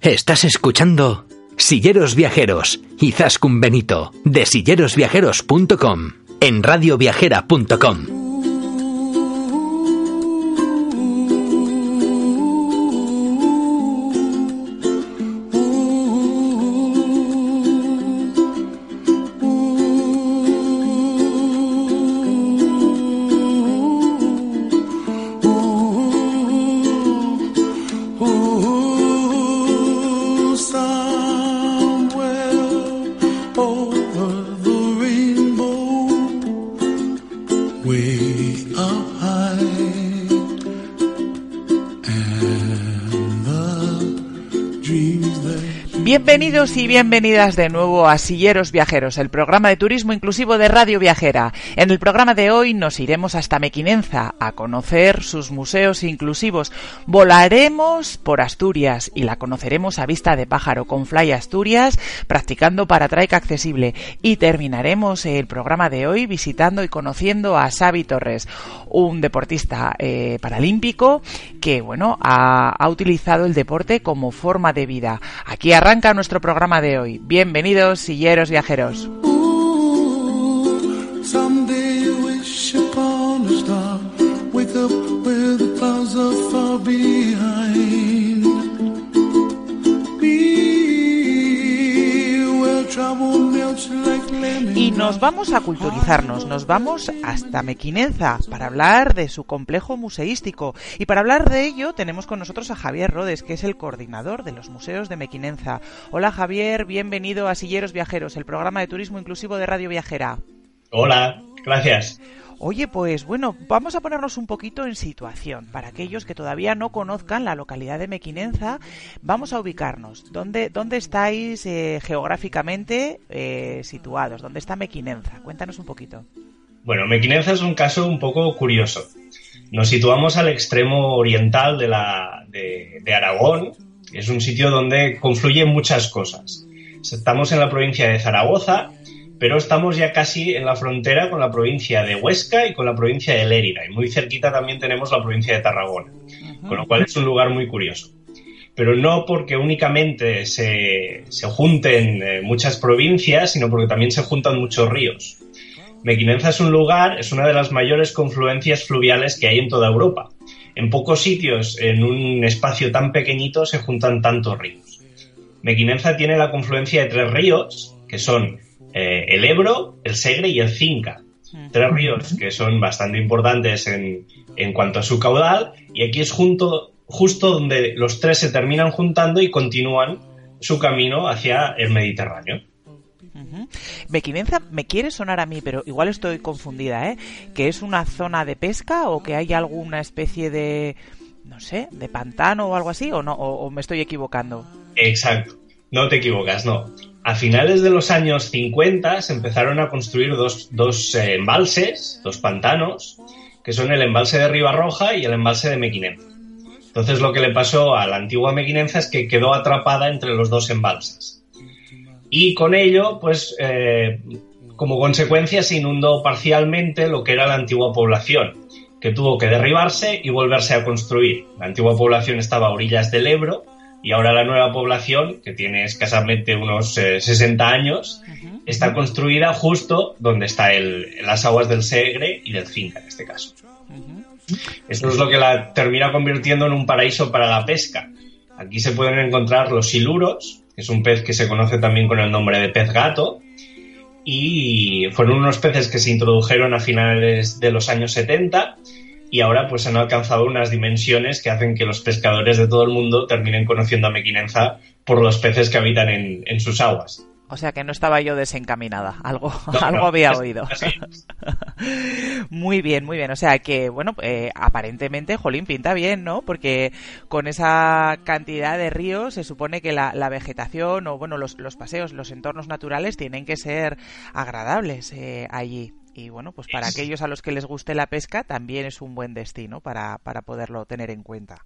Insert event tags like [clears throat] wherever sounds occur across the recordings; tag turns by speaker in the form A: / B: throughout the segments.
A: Estás escuchando Silleros Viajeros y Zascun Benito de sillerosviajeros.com en radioviajera.com.
B: Y bienvenidas de nuevo a Silleros Viajeros, el programa de turismo inclusivo de Radio Viajera. En el programa de hoy nos iremos hasta Mequinenza a conocer sus museos inclusivos. Volaremos por Asturias y la conoceremos a vista de pájaro con Fly Asturias, practicando para traica accesible. Y terminaremos el programa de hoy visitando y conociendo a Xavi Torres, un deportista eh, paralímpico que, bueno, ha, ha utilizado el deporte como forma de vida. Aquí arranca nuestro programa de hoy. Bienvenidos, silleros viajeros. Y nos vamos a culturizarnos, nos vamos hasta Mequinenza para hablar de su complejo museístico. Y para hablar de ello tenemos con nosotros a Javier Rodes, que es el coordinador de los museos de Mequinenza. Hola Javier, bienvenido a Silleros Viajeros, el programa de turismo inclusivo de Radio Viajera.
C: Hola, gracias.
B: Oye, pues bueno, vamos a ponernos un poquito en situación. Para aquellos que todavía no conozcan la localidad de Mequinenza, vamos a ubicarnos. ¿Dónde, dónde estáis eh, geográficamente eh, situados? ¿Dónde está Mequinenza? Cuéntanos un poquito.
C: Bueno, Mequinenza es un caso un poco curioso. Nos situamos al extremo oriental de, la, de, de Aragón. Es un sitio donde confluyen muchas cosas. Estamos en la provincia de Zaragoza, pero estamos ya casi en la frontera con la provincia de Huesca y con la provincia de Lérida, y muy cerquita también tenemos la provincia de Tarragona, con lo cual es un lugar muy curioso. Pero no porque únicamente se, se junten eh, muchas provincias, sino porque también se juntan muchos ríos. Mequinenza es un lugar, es una de las mayores confluencias fluviales que hay en toda Europa. En pocos sitios, en un espacio tan pequeñito, se juntan tantos ríos. Mequinenza tiene la confluencia de tres ríos, que son eh, el Ebro, el Segre y el Cinca. Tres ríos que son bastante importantes en, en cuanto a su caudal y aquí es junto, justo donde los tres se terminan juntando y continúan su camino hacia el Mediterráneo.
B: Uh-huh. Mequinenza me quiere sonar a mí, pero igual estoy confundida, ¿eh? ¿Que es una zona de pesca o que hay alguna especie de, no sé, de pantano o algo así? ¿O, no, o, o me estoy equivocando?
C: Exacto, no te equivocas, no. A finales de los años 50 se empezaron a construir dos, dos eh, embalses, dos pantanos, que son el embalse de Ribarroja y el embalse de Mequinenza. Entonces lo que le pasó a la antigua Mequinenza es que quedó atrapada entre los dos embalses. Y con ello, pues, eh, como consecuencia se inundó parcialmente lo que era la antigua población, que tuvo que derribarse y volverse a construir. La antigua población estaba a orillas del Ebro, y ahora la nueva población, que tiene escasamente unos eh, 60 años, uh -huh. está construida justo donde está el, las aguas del Segre y del Cinca, en este caso. Uh -huh. Eso es lo que la termina convirtiendo en un paraíso para la pesca. Aquí se pueden encontrar los siluros, que es un pez que se conoce también con el nombre de pez gato, y fueron unos peces que se introdujeron a finales de los años 70 y ahora pues han alcanzado unas dimensiones que hacen que los pescadores de todo el mundo terminen conociendo a Mequinenza por los peces que habitan en, en sus aguas.
B: O sea que no estaba yo desencaminada, [laughs] algo, algo había oído. [laughs] muy bien, muy bien. O sea que, bueno, eh, aparentemente, Jolín pinta bien, ¿no? Porque con esa cantidad de ríos se supone que la, vegetación o, bueno, los, los, paseos, los entornos naturales tienen que ser agradables eh, allí. Y bueno, pues para aquellos a los que les guste la pesca también es un buen destino para, para poderlo tener en cuenta.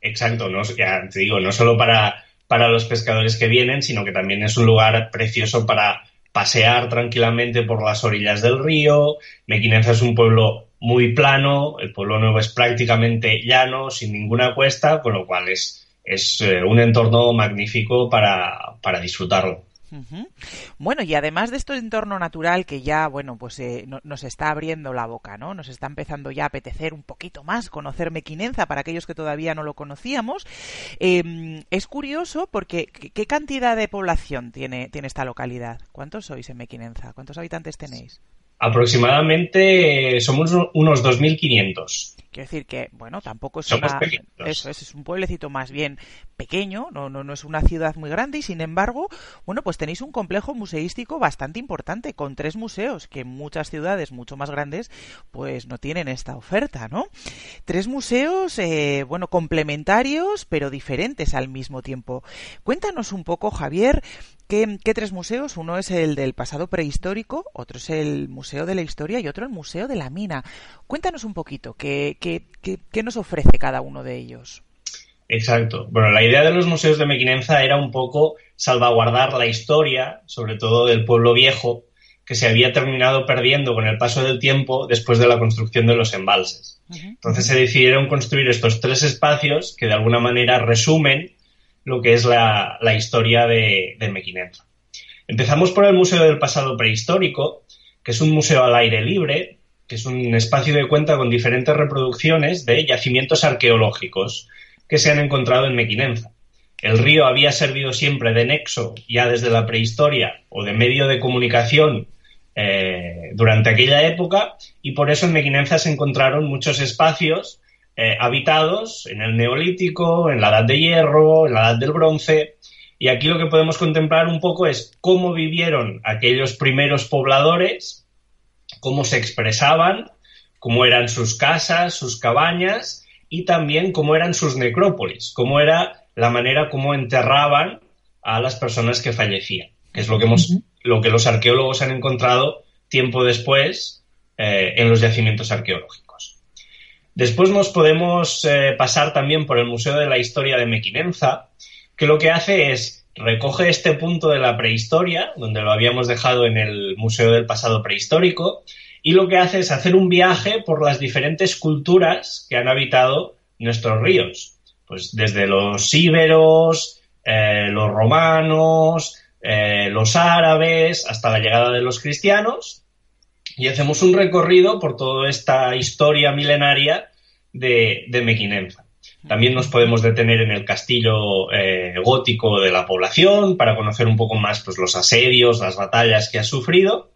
C: Exacto, no, ya te digo, no solo para para los pescadores que vienen, sino que también es un lugar precioso para pasear tranquilamente por las orillas del río. Mequinenza es un pueblo muy plano, el pueblo nuevo es prácticamente llano, sin ninguna cuesta, con lo cual es, es eh, un entorno magnífico para, para disfrutarlo.
B: Bueno, y además de este entorno natural que ya, bueno, pues eh, nos está abriendo la boca, ¿no? Nos está empezando ya a apetecer un poquito más conocer Mequinenza para aquellos que todavía no lo conocíamos. Em, es curioso porque ¿qué cantidad de población tiene, tiene esta localidad? ¿Cuántos sois en Mequinenza? ¿Cuántos habitantes tenéis?
C: Aproximadamente somos unos 2.500.
B: Quiero decir que, bueno, tampoco es una, eso es, es un pueblecito más bien pequeño, no, no, no es una ciudad muy grande y sin embargo, bueno, pues tenéis un complejo museístico bastante importante con tres museos que muchas ciudades mucho más grandes pues no tienen esta oferta, ¿no? Tres museos, eh, bueno, complementarios pero diferentes al mismo tiempo. Cuéntanos un poco, Javier, ¿Qué, tres museos? Uno es el del pasado prehistórico, otro es el Museo de la Historia y otro el Museo de la Mina. Cuéntanos un poquito, ¿qué, qué, qué, nos ofrece cada uno de ellos?
C: Exacto. Bueno, la idea de los museos de Mequinenza era un poco salvaguardar la historia, sobre todo del pueblo viejo, que se había terminado perdiendo con el paso del tiempo después de la construcción de los embalses. Entonces se decidieron construir estos tres espacios que de alguna manera resumen lo que es la, historia de, de Mequinenza. Empezamos por el Museo del Pasado Prehistórico, que es un museo al aire libre, que es un espacio de cuenta con diferentes reproducciones de yacimientos arqueológicos que se han encontrado en Mequinenza. El río había servido siempre de nexo ya desde la prehistoria o de medio de comunicación eh, durante aquella época y por eso en Mequinenza se encontraron muchos espacios eh, habitados en el Neolítico, en la Edad de Hierro, en la Edad del Bronce. Y aquí lo que podemos contemplar un poco es cómo vivieron aquellos primeros pobladores, cómo se expresaban, cómo eran sus casas, sus cabañas y también cómo eran sus necrópolis, cómo era la manera como enterraban a las personas que fallecían, que es lo que, hemos, lo que los arqueólogos han encontrado tiempo después eh, en los yacimientos arqueológicos. Después nos podemos eh, pasar también por el Museo de la Historia de Mequinenza, que lo que hace es recoge este punto de la prehistoria, donde lo habíamos dejado en el Museo del Pasado Prehistórico, y lo que hace es hacer un viaje por las diferentes culturas que han habitado nuestros ríos. Pues desde los íberos, eh, los romanos, eh, los árabes, hasta la llegada de los cristianos, y hacemos un recorrido por toda esta historia milenaria de, de Mequinenza. También nos podemos detener en el castillo eh, gótico de la población para conocer un poco más pues, los asedios, las batallas que ha sufrido.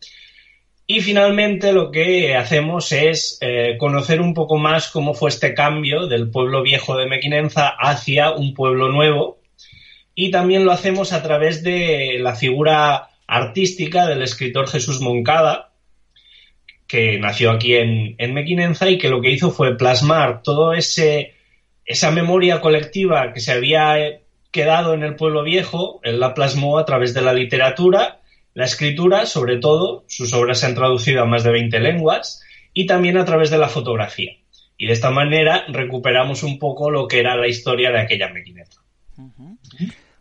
C: Y finalmente lo que hacemos es eh, conocer un poco más cómo fue este cambio del pueblo viejo de Mequinenza hacia un pueblo nuevo. Y también lo hacemos a través de la figura artística del escritor Jesús Moncada, que nació aquí en, en Mequinenza y que lo que hizo fue plasmar todo ese esa memoria colectiva que se había quedado en el pueblo viejo, él la plasmó a través de la literatura, la escritura, sobre todo, sus obras se han traducido a más de 20 lenguas, y también a través de la fotografía. Y de esta manera recuperamos un poco lo que era la historia de aquella Mequinenza.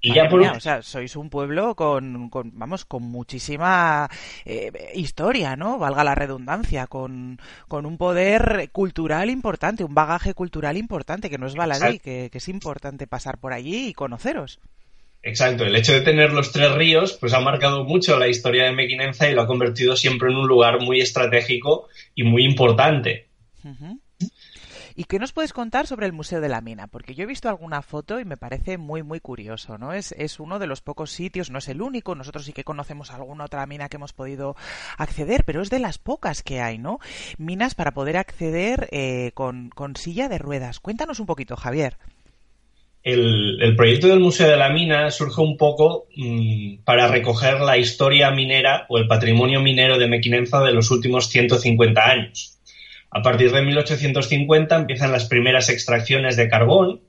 B: Y ya por o sea, sois un pueblo con, vamos, con muchísima eh, historia, ¿no? Valga la redundancia, con, un poder cultural importante, un bagaje cultural importante, que no es baladí, que, que es importante pasar por allí y conoceros.
C: Exacto, el hecho de tener los tres ríos pues ha marcado mucho la historia de Mequinenza y lo ha convertido siempre en un lugar muy estratégico y muy importante.
B: ¿Y qué nos puedes contar sobre el Museo de la Mina? Porque yo he visto alguna foto y me parece muy, muy curioso, ¿no? Es, es uno de los pocos sitios, no es el único, nosotros sí que conocemos alguna otra mina que hemos podido acceder, pero es de las pocas que hay, ¿no? Minas para poder acceder eh, con, con silla de ruedas. Cuéntanos un poquito, Javier.
C: el, proyecto del Museo de la Mina surge un poco mm, para recoger la historia minera o el patrimonio minero de Mequinenza de los últimos 150 años. A partir de 1850 empiezan las primeras extracciones de carbón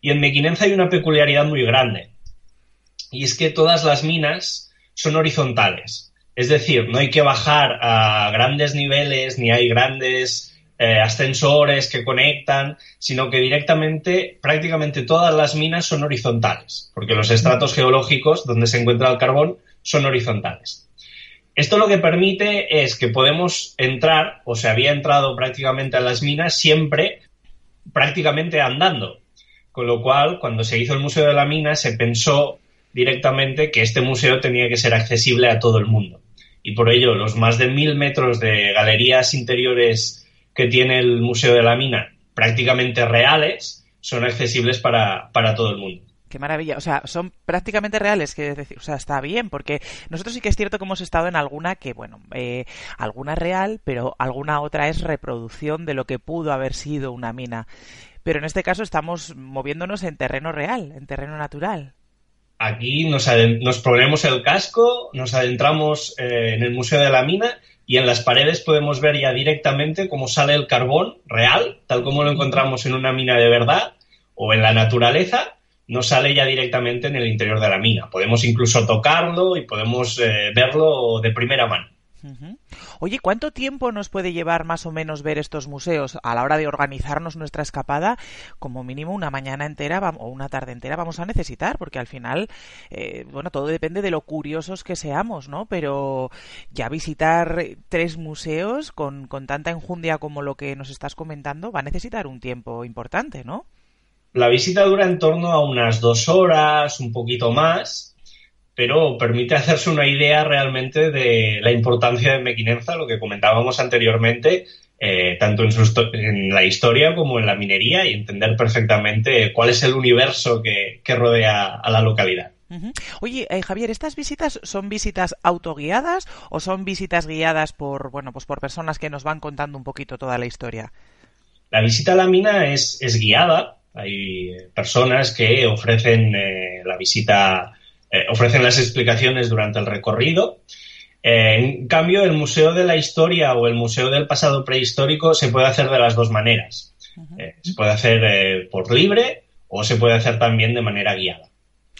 C: y en Mequinenza hay una peculiaridad muy grande. Y es que todas las minas son horizontales. Es decir, no hay que bajar a grandes niveles ni hay grandes eh, ascensores que conectan, sino que directamente prácticamente todas las minas son horizontales, porque los estratos geológicos donde se encuentra el carbón son horizontales. Esto lo que permite es que podemos entrar, o se había entrado prácticamente a las minas siempre prácticamente andando. Con lo cual, cuando se hizo el Museo de la Mina, se pensó directamente que este museo tenía que ser accesible a todo el mundo. Y por ello, los más de mil metros de galerías interiores que tiene el Museo de la Mina, prácticamente reales, son accesibles para, todo el mundo.
B: Qué maravilla. O sea, son prácticamente reales, que decir, o sea, está bien, porque nosotros sí que es cierto que hemos estado en alguna que, bueno, eh, alguna real, pero alguna otra es reproducción de lo que pudo haber sido una mina. Pero en este caso estamos moviéndonos en terreno real, en terreno natural.
C: Aquí nos, nos ponemos el casco, nos adentramos eh, en el Museo de la Mina y en las paredes podemos ver ya directamente cómo sale el carbón real, tal como lo encontramos en una mina de verdad o en la naturaleza, no sale ya directamente en el interior de la mina. Podemos incluso tocarlo y podemos eh, verlo de primera mano.
B: Oye, ¿cuánto tiempo nos puede llevar más o menos ver estos museos a la hora de organizarnos nuestra escapada? Como mínimo una mañana entera o una tarde entera vamos a necesitar, porque al final, eh, bueno, todo depende de lo curiosos que seamos, ¿no? Pero ya visitar tres museos con, con tanta enjundia como lo que nos estás comentando va a necesitar un tiempo importante, ¿no?
C: La visita dura en torno a unas dos horas, un poquito más, pero permite [laughs] hacerse una idea realmente de la importancia de Mequinenza, lo que comentábamos anteriormente, eh, tanto en, en, la historia como en la minería y entender perfectamente cuál es el universo que, rodea a la localidad.
B: Oye, eh, Javier, ¿estas visitas son visitas autoguiadas o son visitas guiadas por, bueno, pues por personas que nos van contando un poquito toda la historia?
C: La visita a la mina es, guiada. Hay personas que ofrecen eh, la visita eh, ofrecen las explicaciones durante el recorrido. Eh, en cambio, el Museo de la Historia o el Museo del Pasado Prehistórico se puede hacer de las dos maneras. Se puede hacer por libre o se puede hacer también de manera guiada.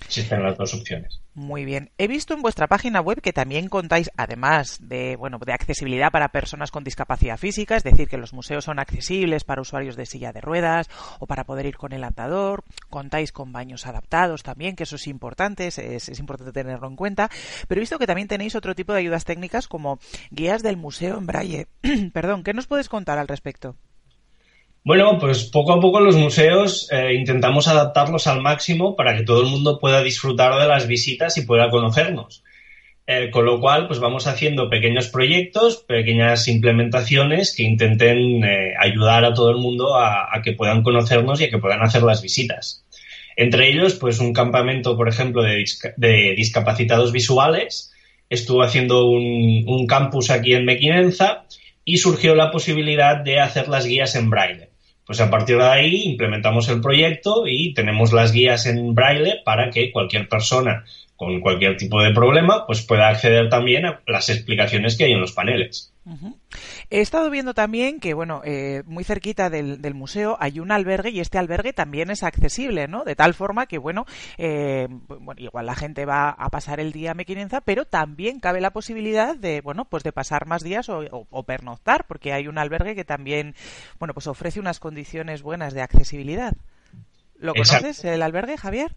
C: Existen las dos opciones.
B: Muy bien. He visto en vuestra página web que también contáis, además de, bueno, de accesibilidad para personas con discapacidad física, es decir, que los museos son accesibles para usuarios de silla de ruedas o para poder ir con el andador. Contáis con baños adaptados también, que eso es importante, es, es importante tenerlo en cuenta. Pero he visto que también tenéis otro tipo de ayudas técnicas como guías del museo en braille. [clears throat] Perdón, ¿qué nos puedes contar al respecto?
C: Bueno, pues poco a poco los museos eh, intentamos adaptarlos al máximo para que todo el mundo pueda disfrutar de las visitas y pueda conocernos. Eh, con lo cual, pues vamos haciendo pequeños proyectos, pequeñas implementaciones que intenten eh, ayudar a todo el mundo a, que puedan conocernos y a que puedan hacer las visitas. Entre ellos, pues un campamento, por ejemplo, de, discapacitados visuales. Estuvo haciendo un, un campus aquí en Mequinenza y surgió la posibilidad de hacer las guías en braille. Pues a partir de ahí implementamos el proyecto y tenemos las guías en braille para que cualquier persona con cualquier tipo de problema pues pueda acceder también a las explicaciones que hay en los paneles.
B: He estado viendo también que, bueno, eh, muy cerquita del, museo hay un albergue y este albergue también es accesible, ¿no? De tal forma que, bueno, eh, bueno igual la gente va a pasar el día a Mequinenza, pero también cabe la posibilidad de, bueno, pues de pasar más días o, pernoctar, porque hay un albergue que también, bueno, pues ofrece unas condiciones buenas de accesibilidad. ¿Lo conoces, el albergue, Javier?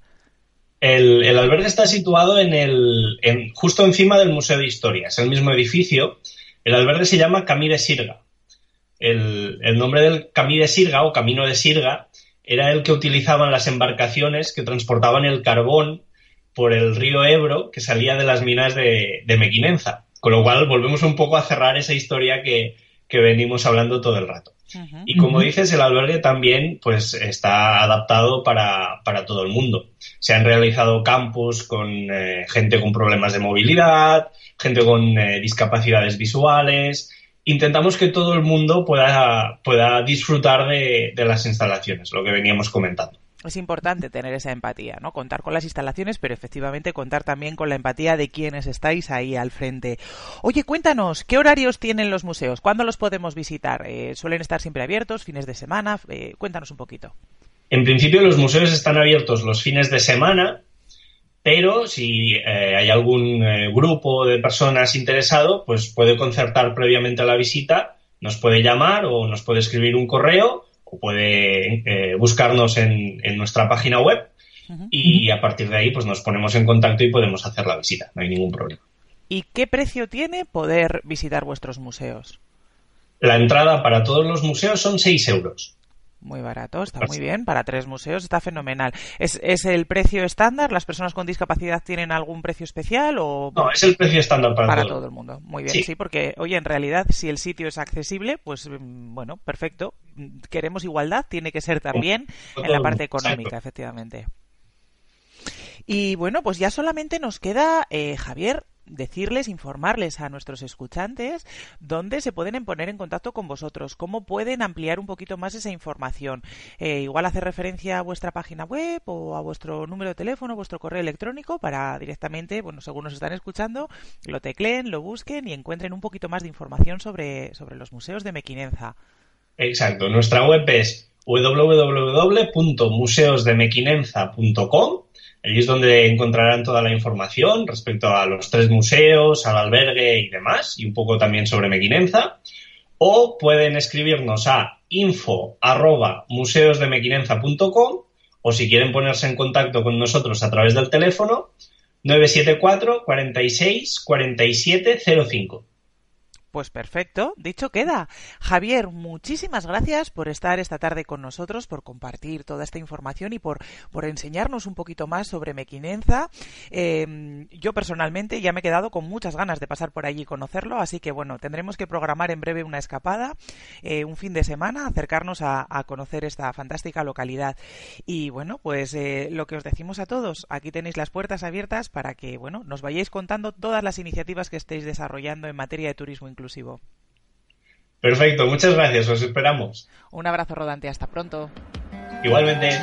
C: El, el, albergue está situado en el, en, justo encima del Museo de Historia. Es el mismo edificio el albergue se llama Camí de Sirga. El, nombre del Camí de Sirga o Camino de Sirga era el que utilizaban las embarcaciones que transportaban el carbón por el río Ebro que salía de las minas de, Mequinenza. Con lo cual volvemos un poco a cerrar esa historia que, venimos hablando todo el rato. Y como dices, el albergue también pues, está adaptado para, todo el mundo. Se han realizado campus con eh, gente con problemas de movilidad, gente con eh, discapacidades visuales. Intentamos que todo el mundo pueda, pueda disfrutar de, las instalaciones, lo que veníamos comentando.
B: Es importante tener esa empatía, ¿no? Contar con las instalaciones, pero efectivamente contar también con la empatía de quienes estáis ahí al frente. Oye, cuéntanos, ¿qué horarios tienen los museos? ¿Cuándo los podemos visitar? Eh, ¿Suelen estar siempre abiertos, fines de semana? Eh, cuéntanos un poquito.
C: En principio los museos están abiertos los fines de semana, pero si eh, hay algún grupo de personas interesado, pues puede concertar previamente la visita, nos puede llamar o nos puede escribir un correo o puede eh, buscarnos en, nuestra página web y a partir de ahí pues nos ponemos en contacto y podemos hacer la visita, no hay ningún problema.
B: ¿Y qué precio tiene poder visitar vuestros museos?
C: La entrada para todos los museos son 6 euros.
B: Muy barato, está muy bien. Para tres museos está fenomenal. ¿Es, el precio estándar? ¿Las personas con discapacidad tienen algún precio especial? o
C: No, es el precio estándar para,
B: para todo. el mundo. Muy bien, sí. porque, oye, en realidad, si el sitio es accesible, pues mm, bueno, perfecto. Queremos igualdad, tiene que ser también en la parte económica, efectivamente. Y bueno, pues ya solamente nos queda, eh, Javier, decirles, informarles a nuestros escuchantes dónde se pueden poner en contacto con vosotros, cómo pueden ampliar un poquito más esa información. Eh, igual hacer referencia a vuestra página web o a vuestro número de teléfono, vuestro correo electrónico para directamente, bueno, según nos están escuchando, lo tecleen, lo busquen y encuentren un poquito más de información sobre, sobre los museos de Mequinenza.
C: Exacto, nuestra web es www.museosdemequinenza.com Allí es donde encontrarán toda la información respecto a los tres museos, al albergue y demás, y un poco también sobre Mequinenza. O pueden escribirnos a info o si quieren ponerse en contacto con nosotros a través del teléfono 974 46 47 05.
B: Pues perfecto, dicho queda. Javier, muchísimas gracias por estar esta tarde con nosotros, por compartir toda esta información y por, por enseñarnos un poquito más sobre Mequinenza. Em, yo personalmente ya me he quedado con muchas ganas de pasar por allí y conocerlo, así que bueno, tendremos que programar en breve una escapada, eh, un fin de semana, acercarnos a, conocer esta fantástica localidad. Y bueno, pues eh, lo que os decimos a todos, aquí tenéis las puertas abiertas para que bueno, nos vayáis contando todas las iniciativas que estéis desarrollando en materia de turismo inclusivo.
C: Perfecto, muchas gracias, os esperamos.
B: Un abrazo rodante, hasta pronto.
C: Igualmente.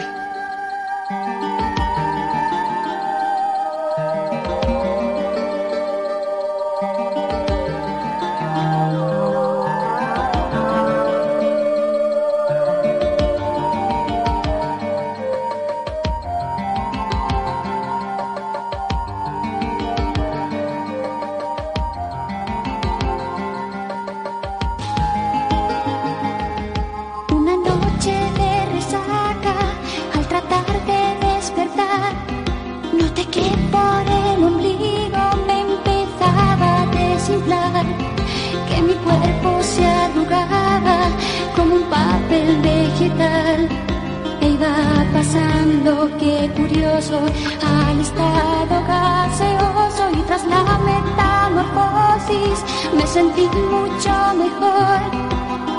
D: Al estado gaseoso y tras la metamorfosis me sentí mucho mejor.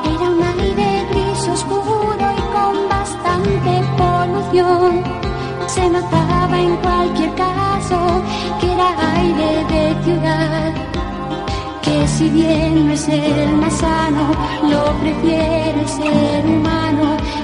D: Era un aire gris oscuro y con bastante polución. Se notaba en cualquier caso que era aire de ciudad. Que si bien no es el más sano, lo prefiere ser humano.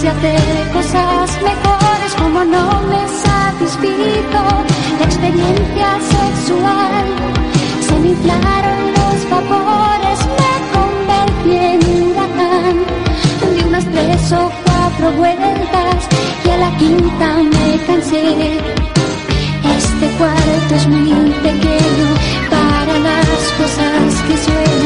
D: ansias de cosas mejores como no me satisfizo la experiencia sexual se me inflaron los vapores me convertí en un huracán. Di unas tres o cuatro vueltas y a la quinta me cansé. Este cuarto es muy pequeño para las cosas que suelo.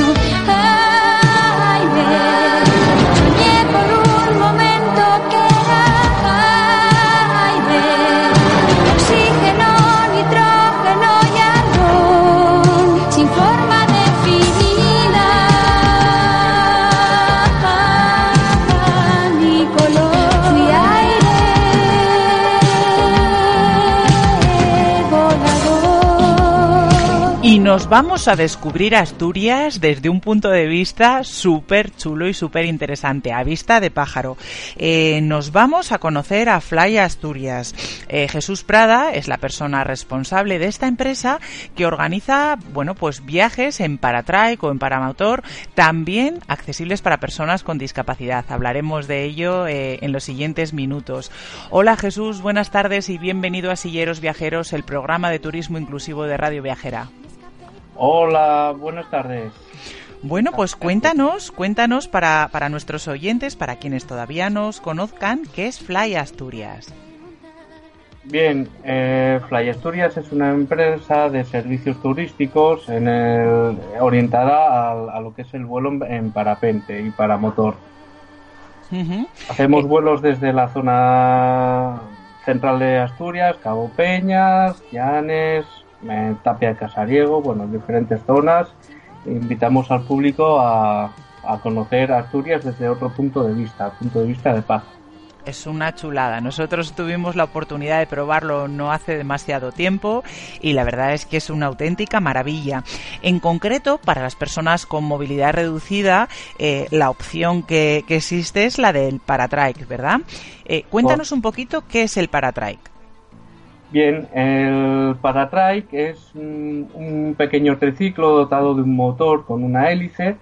B: Nos vamos a descubrir Asturias desde un punto de vista súper chulo y súper interesante, a vista de pájaro. Eh, nos vamos a conocer a Fly Asturias. Eh, Jesús Prada es la persona responsable de esta empresa que organiza, bueno, pues viajes en paratrike o en paramotor, también accesibles para personas con discapacidad. Hablaremos de ello eh, en los siguientes minutos. Hola Jesús, buenas tardes y bienvenido a Silleros Viajeros, el programa de turismo inclusivo de Radio Viajera.
E: Hola, buenas tardes.
B: Bueno, pues cuéntanos, cuéntanos para, para nuestros oyentes, para quienes todavía nos conozcan, ¿qué es Fly Asturias?
E: Bien, eh, Fly Asturias es una empresa de servicios turísticos en el- orientada a, a lo que es el vuelo en, en parapente y para motor. Hacemos vuelos desde la zona central de Asturias, Cabo Peñas, Llanes, eh, Tapia de Casariego, bueno, diferentes zonas. Invitamos al público a, a conocer Asturias desde otro punto de vista, punto de vista de paz.
B: Es una chulada. Nosotros tuvimos la oportunidad de probarlo no hace demasiado tiempo y la verdad es que es una auténtica maravilla. En concreto, para las personas con movilidad reducida, eh, la opción que, que existe es la del paratrike, ¿verdad? Eh, cuéntanos un poquito qué es el paratrike.
E: Bien, el paratrike es un, un pequeño triciclo dotado de un motor con una hélice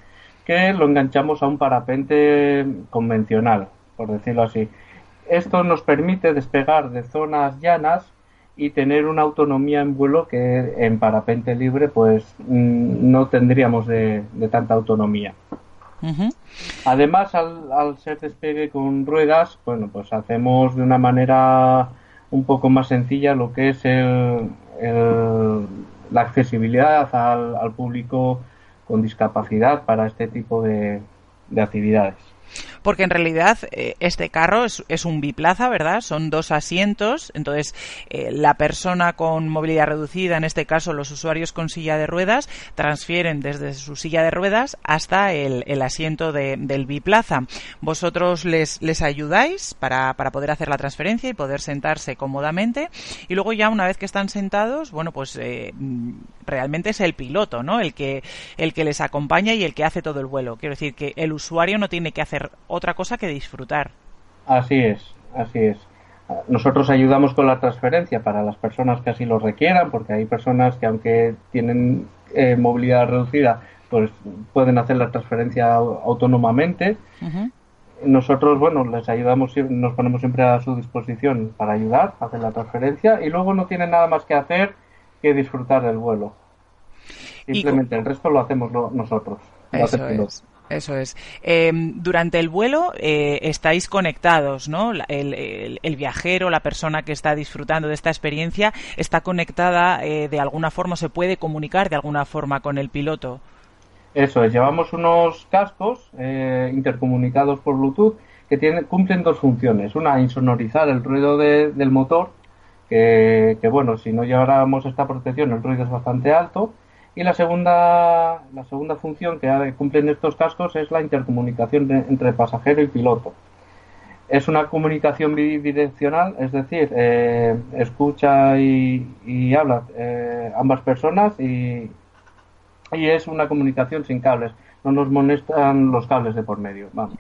E: que lo enganchamos a un parapente convencional, por decirlo así. Esto nos permite despegar de zonas llanas y tener una autonomía en vuelo que en parapente libre pues mm, no tendríamos de, de tanta autonomía. Además, al, al ser despegue con ruedas, bueno, pues hacemos de una manera un poco más sencilla lo que es la accesibilidad al, público con discapacidad para este tipo de actividades.
B: Porque en realidad eh, este carro es, es un biplaza, ¿verdad? Son dos asientos. Entonces, eh, la persona con movilidad reducida, en este caso los usuarios con silla de ruedas, transfieren desde su silla de ruedas hasta el, asiento de- del biplaza. Vosotros les, les ayudáis para, para poder hacer la transferencia y poder sentarse cómodamente. Y luego ya una vez que están sentados, bueno, pues eh, realmente es el piloto, ¿no? El que, el que les acompaña y el que hace todo el vuelo. Quiero decir que el usuario no tiene que hacer otra cosa que disfrutar.
E: Así es, así es. Nosotros ayudamos con la transferencia para las personas que así lo requieran, porque hay personas que aunque tienen eh, movilidad reducida, pues pueden hacer la transferencia au- autónomamente. Nosotros, bueno, les ayudamos, nos ponemos siempre a su disposición para ayudar a hacer la transferencia y luego no tienen nada más que hacer que disfrutar del vuelo. Simplemente el resto lo hacemos lo- nosotros. lo
B: Eso es. Eso es. Eh, durante el vuelo eh, estáis conectados, ¿no? El, el- el viajero, la persona que está disfrutando de esta experiencia, está conectada eh, de alguna forma, se puede comunicar de alguna forma con el piloto.
E: Eso es, llevamos unos cascos eh, intercomunicados por Bluetooth que tienen, cumplen dos funciones. Una, insonorizar el ruido de- del motor, que, bueno, si no lleváramos esta protección el ruido es bastante alto. Y la segunda, la segunda función que cumplen estos cascos es la intercomunicación entre pasajero y piloto. Es una comunicación bidireccional, es decir, eh, escucha y, y habla eh, ambas personas y, y es una comunicación sin cables. No nos molestan los cables de por medio. Vamos.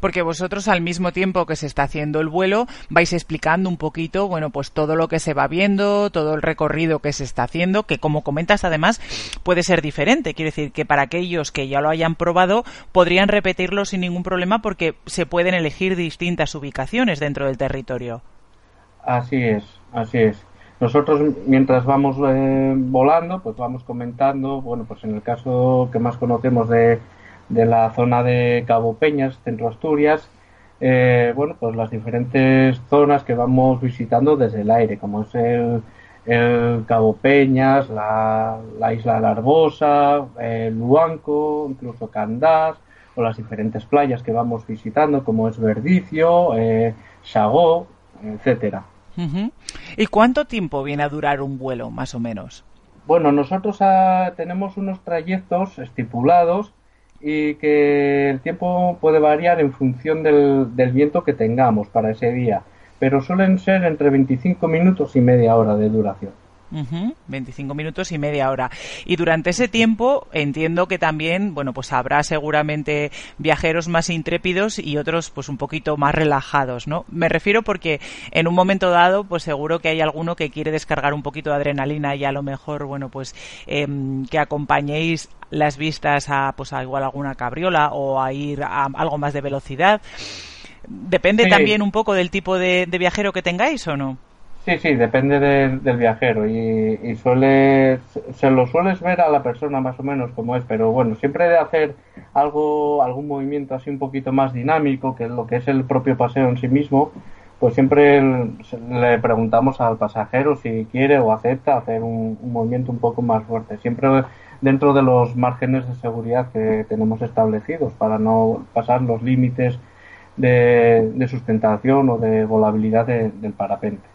B: Porque vosotros al mismo tiempo que se está haciendo el vuelo vais explicando un poquito, bueno, pues todo lo que se va viendo, todo el recorrido que se está haciendo, que como comentas además puede ser diferente. Quiere decir que para aquellos que ya lo hayan probado podrían repetirlo sin ningún problema porque se pueden elegir distintas ubicaciones dentro del territorio.
E: Así es, así es. Nosotros mientras vamos eh, volando, pues vamos comentando, bueno, pues en el caso que más conocemos de, de la zona de Cabo Peñas, Centro Asturias, eh, bueno, pues las diferentes zonas que vamos visitando desde el aire, como es el, el Cabo Peñas, la, la isla Larbosa, el Luanco, incluso Candás, o las diferentes playas que vamos visitando, como es Verdicio, eh, Chagó, etcétera.
B: ¿Y cuánto tiempo viene a durar un vuelo, más o menos?
E: Bueno, nosotros ah, tenemos unos trayectos estipulados y que el tiempo puede variar en función del, del viento que tengamos para ese día, pero suelen ser entre 25 minutos y media hora de duración.
B: Ujú, 25 minutos y media hora. Y durante ese tiempo entiendo que también, bueno, pues habrá seguramente viajeros más intrépidos y otros pues un poquito más relajados, ¿no? Me refiero porque en un momento dado, pues seguro que hay alguno que quiere descargar un poquito de adrenalina y a lo mejor, bueno, pues em, que acompañéis las vistas a, pues a igual alguna cabriola o a ir a algo más de velocidad. Depende
E: Sí.
B: también un poco del tipo de, de viajero que tengáis o no.
E: Sí, sí, depende del, viajero y, y suele, se lo sueles ver a la persona más o menos como es, pero bueno, siempre de hacer algo, algún movimiento así un poquito más dinámico que lo que es el propio paseo en sí mismo, pues siempre le preguntamos al pasajero si quiere o acepta hacer un, movimiento un poco más fuerte, siempre dentro de los márgenes de seguridad que tenemos establecidos para no pasar los límites de, sustentación o de volabilidad de- del parapente.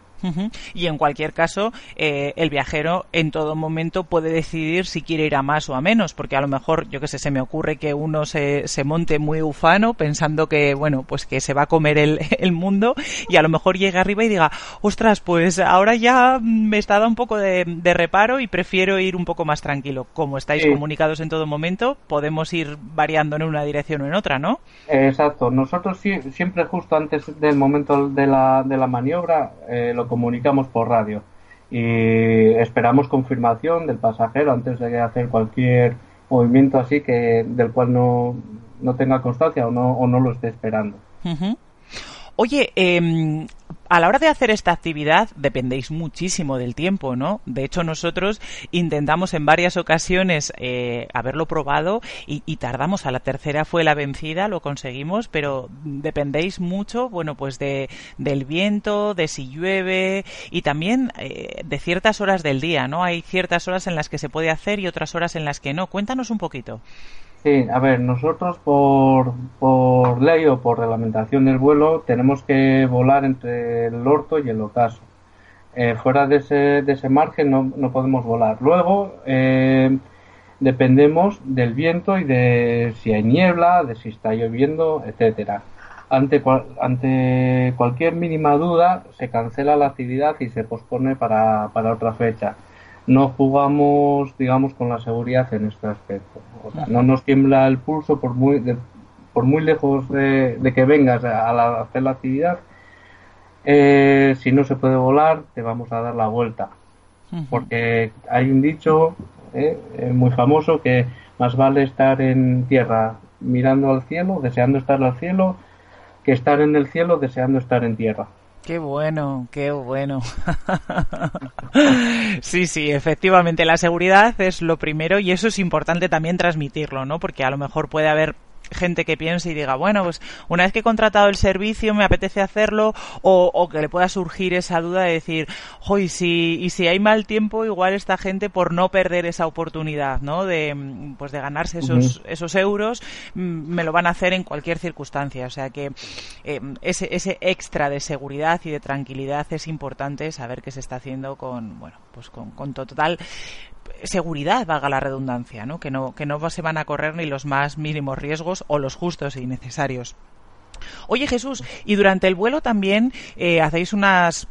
B: Y en cualquier caso, eh, el viajero en todo momento puede decidir si quiere ir a más o a menos, porque a lo mejor, yo que sé, se me ocurre que uno se, se monte muy ufano pensando que, bueno, pues que se va a comer el, [laughs] el mundo y a lo mejor llega arriba y diga, ostras, pues ahora ya me está dando un poco de, de reparo y prefiero ir un poco más tranquilo. Como estáis
E: Sí.
B: comunicados en todo momento, podemos ir variando en una dirección o en otra, ¿no?
E: Exacto, nosotros siempre justo antes del momento de la, de la maniobra eh, lo comunicamos por radio y esperamos confirmación del pasajero antes de hacer cualquier movimiento así que del cual no, no tenga constancia o no, o no lo esté esperando.
B: Oye, em, a la hora de hacer esta actividad dependéis muchísimo del tiempo, ¿no? De hecho, nosotros intentamos en varias ocasiones eh, haberlo probado y, y tardamos. A la tercera fue la vencida, lo conseguimos, pero dependéis mucho, bueno, pues de, del viento, de si llueve y también eh, de ciertas horas del día, ¿no? Hay ciertas horas en las que se puede hacer y otras horas en las que no. Cuéntanos un poquito.
E: Sí, a ver, nosotros por, por ley o por reglamentación del vuelo tenemos que volar entre el orto y el ocaso. Eh, fuera de ese, de ese margen no, no podemos volar. Luego eh, dependemos del viento y de si hay niebla, de si está lloviendo, etcétera. Ante, cual- ante cualquier mínima duda se cancela la actividad y se pospone para, para otra fecha no jugamos, digamos, con la seguridad en este aspecto. O sea, no nos tiembla el pulso por muy, de- por muy lejos de, de que vengas a, la- a hacer la actividad. Eh, si no se puede volar, te vamos a dar la vuelta. Porque hay un dicho eh, eh, muy famoso que más vale estar en tierra mirando al cielo, deseando estar al cielo, que estar en el cielo deseando estar en tierra.
B: Qué bueno, qué bueno. [laughs] sí, sí, efectivamente, la seguridad es lo primero y eso es importante también transmitirlo, ¿no? Porque a lo mejor puede haber gente que piense y diga, bueno, pues una vez que he contratado el servicio me apetece hacerlo o, o que le pueda surgir esa duda de decir, hoy si, y si hay mal tiempo, igual esta gente por no perder esa oportunidad, ¿no? De, pues de ganarse esos, esos euros, mm, me lo van a hacer en cualquier circunstancia. O sea que eh, ese, ese extra de seguridad y de tranquilidad es importante saber que se está haciendo con, bueno, pues con, con total seguridad, valga la redundancia, ¿no? Que no, que no se van a correr ni los más mínimos riesgos o los justos y necesarios. Oye Jesús, y durante el vuelo también eh, hacéis unas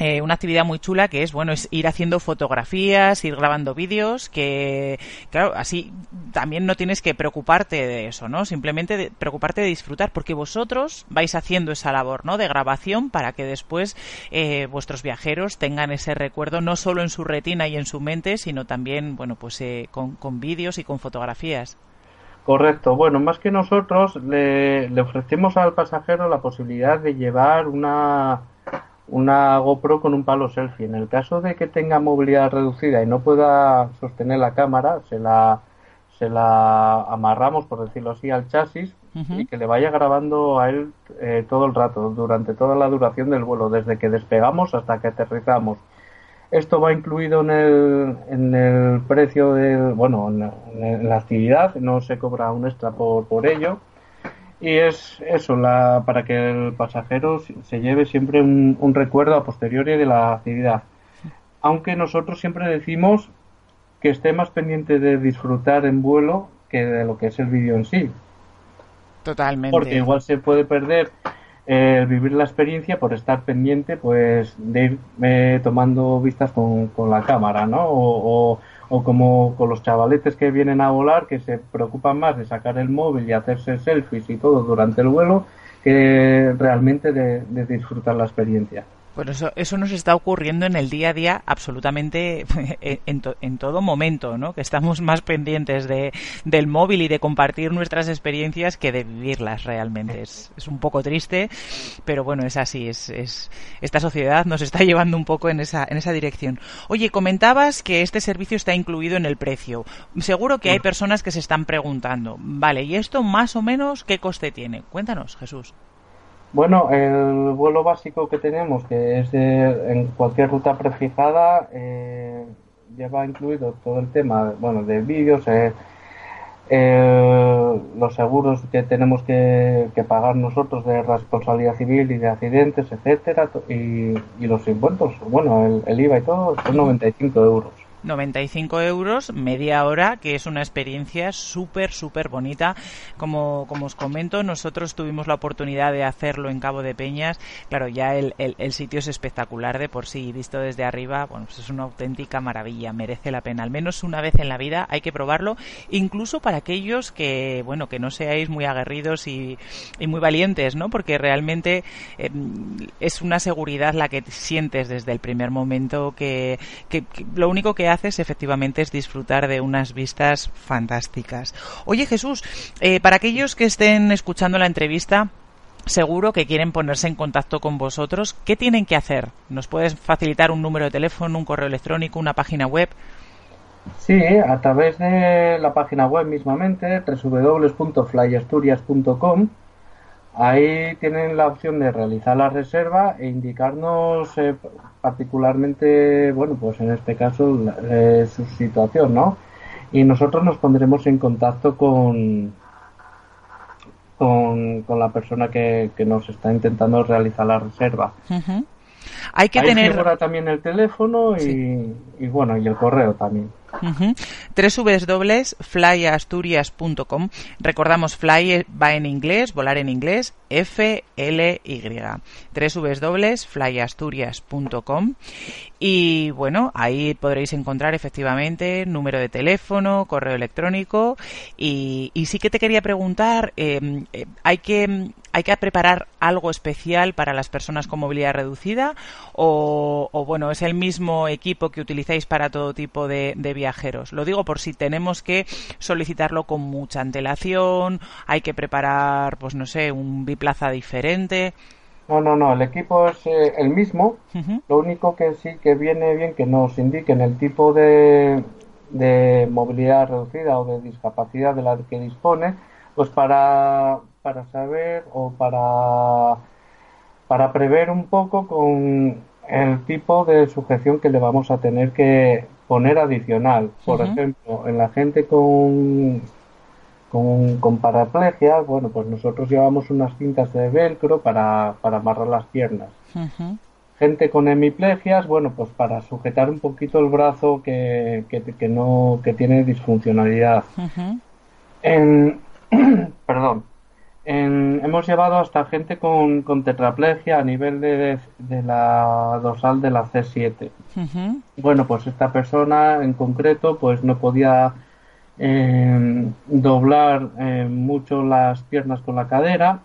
B: eh, una actividad muy chula que es bueno es ir haciendo fotografías ir grabando vídeos que claro así también no tienes que preocuparte de eso no simplemente de, preocuparte de disfrutar porque vosotros vais haciendo esa labor no de grabación para que después eh, vuestros viajeros tengan ese recuerdo no solo en su retina y en su mente sino también bueno pues eh, con, con vídeos y con fotografías.
E: Correcto. Bueno, más que nosotros le, le ofrecemos al pasajero la posibilidad de llevar una, una GoPro con un palo selfie. En el caso de que tenga movilidad reducida y no pueda sostener la cámara, se la, se la amarramos, por decirlo así, al chasis y que le vaya grabando a él eh, todo el rato, durante toda la duración del vuelo, desde que despegamos hasta que aterrizamos. Esto va incluido en el, en el precio del, bueno, en la, en la actividad, no se cobra un extra por, por ello. Y es eso, la, para que el pasajero se- lleve siempre un, un recuerdo a posteriori de la actividad. Aunque nosotros siempre decimos que esté más pendiente de disfrutar en vuelo que de lo que es el vídeo en sí.
B: totalmente
E: Porque igual se puede perder el vivir la experiencia por estar pendiente pues de ir eh, tomando vistas con, con, la cámara, ¿no? O, o, como con los chavaletes que vienen a volar que se preocupan más de sacar el móvil y hacerse selfies y todo durante el vuelo que realmente de, de disfrutar la experiencia.
B: Bueno, eso, eso nos está ocurriendo en el día a día absolutamente [laughs] en, en todo momento, ¿no? Que estamos más pendientes de, del móvil y de compartir nuestras experiencias que de vivirlas realmente. Es, es un poco triste, pero bueno, es así. Es, es, esta sociedad nos está llevando un poco en esa, en esa dirección. Oye, comentabas que este servicio está incluido en el precio. Seguro que hay personas que se están preguntando, vale, ¿y esto más o menos qué coste tiene? Cuéntanos, Jesús.
E: Bueno, el vuelo básico que tenemos, que es de, en cualquier ruta prefijada, eh, lleva incluido todo el tema, bueno, de vídeos, eh, eh, los seguros que tenemos que, que, pagar nosotros de responsabilidad civil y de accidentes, etcétera, y, los impuestos, bueno, el IVA y todo, son 95 euros.
B: 95 euros, media hora, que es una experiencia súper, súper bonita. Como, como os comento, nosotros tuvimos la oportunidad de hacerlo en Cabo de Peñas. Claro, ya el, el, sitio es espectacular de por sí, visto desde arriba, bueno, pues es una auténtica maravilla, merece la pena. Al menos una vez en la vida hay que probarlo, incluso para aquellos que, bueno, que no seáis muy aguerridos y, y muy valientes, ¿no? Porque realmente eh, es una seguridad la que sientes desde el primer momento que, que lo único que haces efectivamente es disfrutar de unas vistas fantásticas. Oye Jesús, eh, para aquellos que estén escuchando la entrevista, seguro que quieren ponerse en contacto con vosotros, ¿qué tienen que hacer? ¿Nos puedes facilitar un número de teléfono, un correo electrónico, una página web?
E: Sí, a través de la página web mismamente, www.flyasturias.com Ahí tienen la opción de realizar la reserva e indicarnos eh, particularmente, bueno, pues en este caso eh, su situación, ¿no? Y nosotros nos pondremos en contacto con, con, con la persona que, que, nos está intentando realizar la reserva.
B: Uh -huh. Hay que
E: Ahí
B: tener
E: figura también el teléfono y, sí. y, bueno, y el correo también.
B: Uh -huh. www.flyasturias.com Recordamos, fly va en inglés, volar en inglés, F-L-Y. www.flyasturias.com Y bueno, ahí podréis encontrar efectivamente número de teléfono, correo electrónico. Y, y sí que te quería preguntar, eh, ¿hay que hay que preparar algo especial para las personas con movilidad reducida o, o bueno es el mismo equipo que utilizáis para todo tipo de, de, viajeros lo digo por si tenemos que solicitarlo con mucha antelación hay que preparar pues no sé un biplaza diferente
E: no, no, no, el equipo es eh, el mismo. Uh -huh. Lo único que sí que viene bien que nos indiquen el tipo de, de movilidad reducida o de discapacidad de la que dispone, pues para, para saber o para, para prever un poco con el tipo de sujeción que le vamos a tener que poner adicional. Por uh -huh. ejemplo, en la gente con, con, con, paraplegia, bueno, pues nosotros llevamos unas cintas de velcro para, para amarrar las piernas. Uh -huh. Gente con hemiplegias, bueno, pues para sujetar un poquito el brazo que, que, que no, que tiene disfuncionalidad. Uh -huh. En, [clears throat] perdón, en, hemos llevado hasta gente con, con, tetraplegia a nivel de, de, la dorsal de la C7. Uh -huh. Bueno, pues esta persona en concreto pues no podía eh, doblar eh, mucho las piernas con la cadera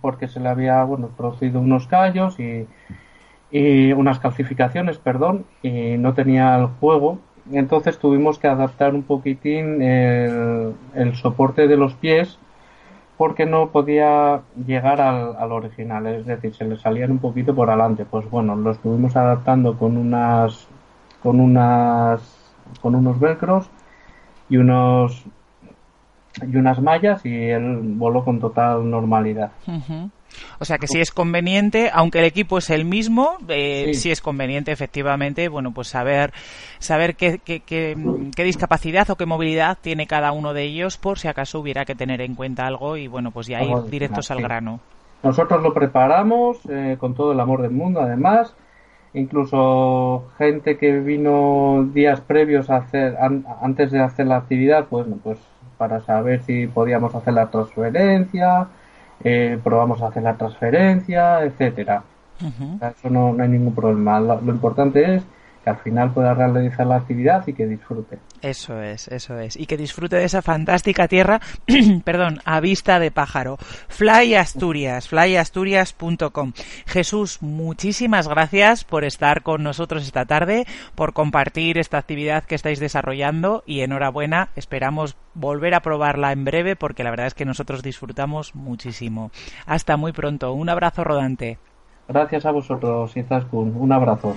E: porque se le había bueno producido unos callos y, y unas calcificaciones, perdón, y no tenía el juego. Entonces tuvimos que adaptar un poquitín el, el soporte de los pies porque no podía llegar al, al, original, es decir, se le salían un poquito por adelante. Pues bueno, lo estuvimos adaptando con unas con unas con unos velcros y unos y unas mallas y él voló con total normalidad.
B: O sea que si es conveniente, aunque el equipo es el mismo, eh, sí. si es conveniente efectivamente, bueno, pues saber saber qué, qué, qué, qué, discapacidad o qué movilidad tiene cada uno de ellos por si acaso hubiera que tener en cuenta algo y bueno, pues ya ir directos al grano.
E: Nosotros lo preparamos eh, con todo el amor del mundo, además. Incluso gente que vino días previos a hacer, an, antes de hacer la actividad, pues, pues para saber si podíamos hacer la transferencia, eh, probamos a hacer la transferencia, etcétera. Eso no, no, hay ningún problema. Lo, lo importante es que al final pueda realizar la actividad y que disfrute.
B: Eso es, eso es. Y que disfrute de esa fantástica tierra, [clears throat] perdón, a vista de pájaro. Fly Asturias, flyasturias.com. Jesús, muchísimas gracias por estar con nosotros esta tarde, por compartir esta actividad que estáis desarrollando y enhorabuena. Esperamos volver a probarla en breve porque la verdad es que nosotros disfrutamos muchísimo. Hasta muy pronto. Un abrazo rodante.
E: Gracias a vosotros, Izaskun. Un abrazo.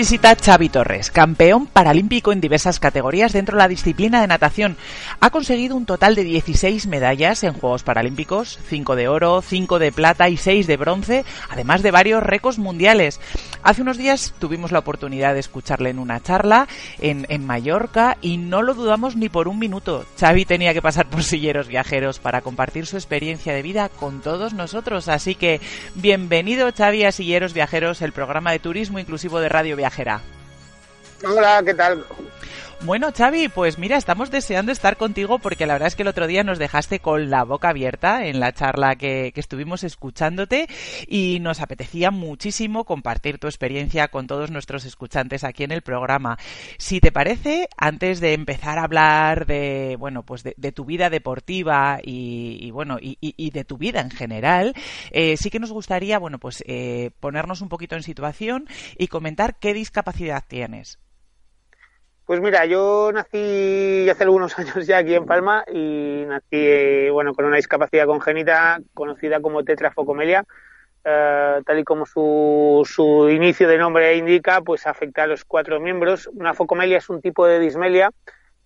B: Visita Xavi Torres, campeón paralímpico en diversas categorías dentro de la disciplina de natación. Ha conseguido un total de 16 medallas en Juegos Paralímpicos, 5 de oro, 5 de plata y 6 de bronce, además de varios récords mundiales. Hace unos días tuvimos la oportunidad de escucharle en una charla en, en Mallorca y no lo dudamos ni por un minuto. Xavi tenía que pasar por silleros viajeros para compartir su experiencia de vida con todos nosotros. Así que bienvenido Xavi a Silleros Viajeros, el programa de turismo inclusivo de Radio
F: Hola, ¿qué tal?
B: Bueno, Xavi, pues mira, estamos deseando estar contigo porque la verdad es que el otro día nos dejaste con la boca abierta en la charla que, que, estuvimos escuchándote y nos apetecía muchísimo compartir tu experiencia con todos nuestros escuchantes aquí en el programa. Si te parece, antes de empezar a hablar de, bueno, pues de, tu vida deportiva y, y bueno, y, y, de tu vida en general, eh, sí que nos gustaría, bueno, pues eh, ponernos un poquito en situación y comentar qué discapacidad tienes.
F: Pues mira, yo nací hace algunos [laughs] años ya aquí en Palma y nací bueno con una discapacidad congénita conocida como tetrafocomelia. Uh, tal y como su, su, inicio de nombre indica, pues afecta a los cuatro miembros. Una focomelia es un tipo de dismelia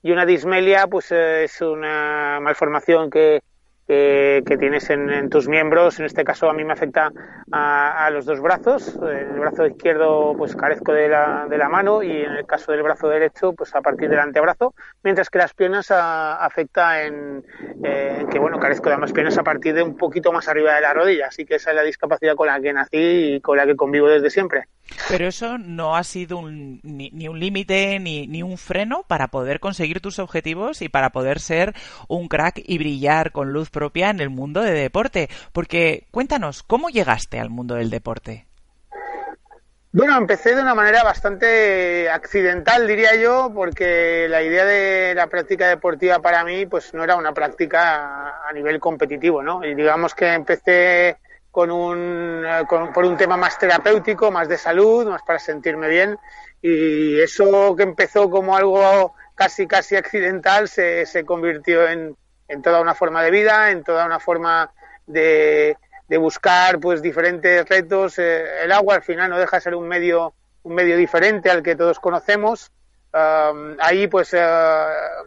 F: y una dismelia pues es una malformación que, que, que tienes en, en, tus miembros. En este caso a mí me afecta a, los dos brazos. En el brazo izquierdo pues carezco de la, de la mano y en el caso del brazo derecho pues a partir del antebrazo, mientras que las piernas a, afecta en, eh, que bueno carezco de ambas piernas a partir de un poquito más arriba de la rodilla. Así que esa es la discapacidad con la que nací y con la que convivo desde siempre.
B: Pero eso no ha sido un, ni, ni, un límite ni, ni un freno para poder conseguir tus objetivos y para poder ser un crack y brillar con luz propia en el mundo de deporte. Porque cuéntanos, ¿cómo llegaste al mundo del deporte?
F: Bueno, empecé de una manera bastante accidental, diría yo, porque la idea de la práctica deportiva para mí, pues no era una práctica a nivel competitivo, ¿no? Y digamos que empecé con un, eh, por un tema más terapéutico, más de salud, más para sentirme bien. Y eso que empezó como algo casi, casi accidental se, se convirtió en, en toda una forma de vida, en toda una forma de, de buscar pues diferentes retos. Eh, el agua al final no deja de ser un medio, un medio diferente al que todos conocemos. Um, ahí pues, eh,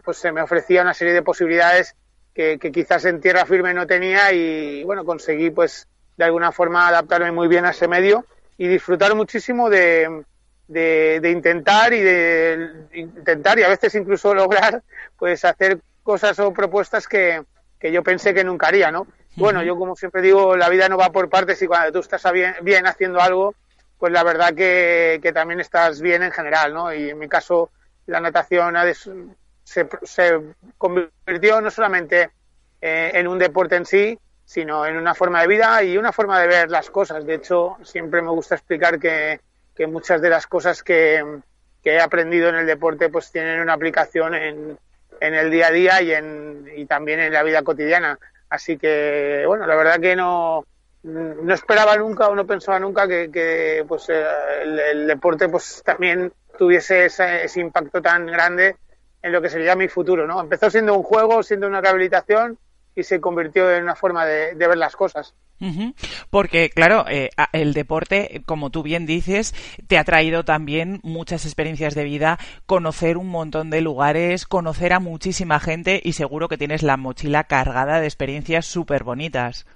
F: pues se me ofrecía una serie de posibilidades que, que quizás en tierra firme no tenía y bueno, conseguí pues de alguna forma adaptarme muy bien a ese medio y disfrutar muchísimo de, de, de intentar y de intentar y a veces incluso [laughs] lograr pues hacer cosas o propuestas que, que yo pensé que nunca haría, ¿no? Bueno, yo como siempre digo, la vida no va por partes y cuando tú estás bien, bien haciendo algo, pues la verdad que, que también estás bien en general, ¿no? Y en mi caso, la natación se, se convirtió no solamente eh, en un deporte en sí, sino en una forma de vida y una forma de ver las cosas. De hecho, siempre me gusta explicar que, que muchas de las cosas que, que he aprendido en el deporte pues tienen una aplicación en, en el día a día y, en, y también en la vida cotidiana. Así que, bueno, la verdad que no, no esperaba nunca o no pensaba nunca que, que, pues el, el deporte pues también tuviese ese, ese impacto tan grande en lo que sería mi futuro, ¿no? Empezó siendo un juego, siendo una rehabilitación y se convirtió en una forma de, de ver las cosas.
B: Porque, claro, eh, el deporte, como tú bien dices, te ha traído también muchas experiencias de vida, conocer un montón de lugares, conocer a muchísima gente y seguro que tienes la mochila cargada de experiencias súper bonitas.